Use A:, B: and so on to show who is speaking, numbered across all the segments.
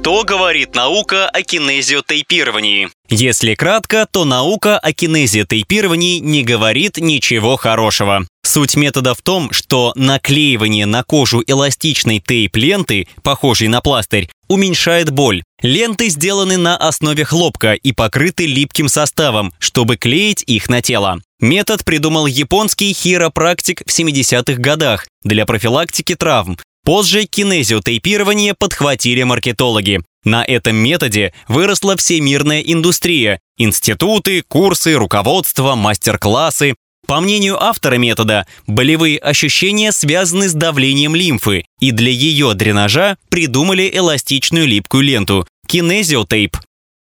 A: Что говорит наука о кинезиотейпировании?
B: Если кратко, то наука о кинезиотейпировании не говорит ничего хорошего. Суть метода в том, что наклеивание на кожу эластичной тейп-ленты, похожей на пластырь, уменьшает боль. Ленты сделаны на основе хлопка и покрыты липким составом, чтобы клеить их на тело. Метод придумал японский хиропрактик в 70-х годах для профилактики травм, Позже кинезиотейпирование подхватили маркетологи. На этом методе выросла всемирная индустрия, институты, курсы, руководство, мастер-классы. По мнению автора метода, болевые ощущения связаны с давлением лимфы, и для ее дренажа придумали эластичную липкую ленту – кинезиотейп.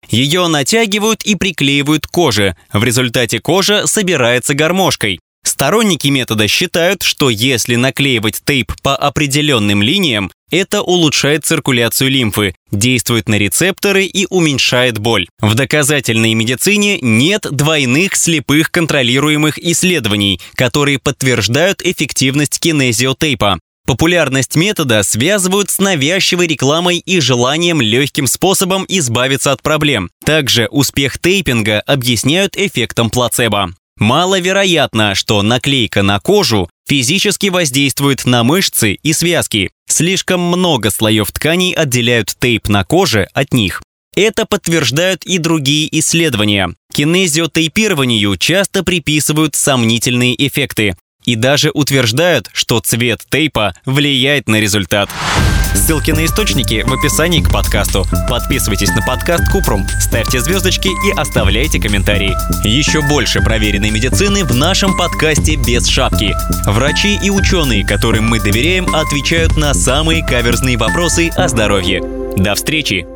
B: Ее натягивают и приклеивают к коже. В результате кожа собирается гармошкой. Сторонники метода считают, что если наклеивать тейп по определенным линиям, это улучшает циркуляцию лимфы, действует на рецепторы и уменьшает боль. В доказательной медицине нет двойных слепых контролируемых исследований, которые подтверждают эффективность кинезиотейпа. Популярность метода связывают с навязчивой рекламой и желанием легким способом избавиться от проблем. Также успех тейпинга объясняют эффектом плацебо. Маловероятно, что наклейка на кожу физически воздействует на мышцы и связки. Слишком много слоев тканей отделяют тейп на коже от них. Это подтверждают и другие исследования. Кинезиотейпированию часто приписывают сомнительные эффекты и даже утверждают, что цвет тейпа влияет на результат. Ссылки на источники в описании к подкасту. Подписывайтесь на подкаст Купрум, ставьте звездочки и оставляйте комментарии. Еще больше проверенной медицины в нашем подкасте «Без шапки». Врачи и ученые, которым мы доверяем, отвечают на самые каверзные вопросы о здоровье. До встречи!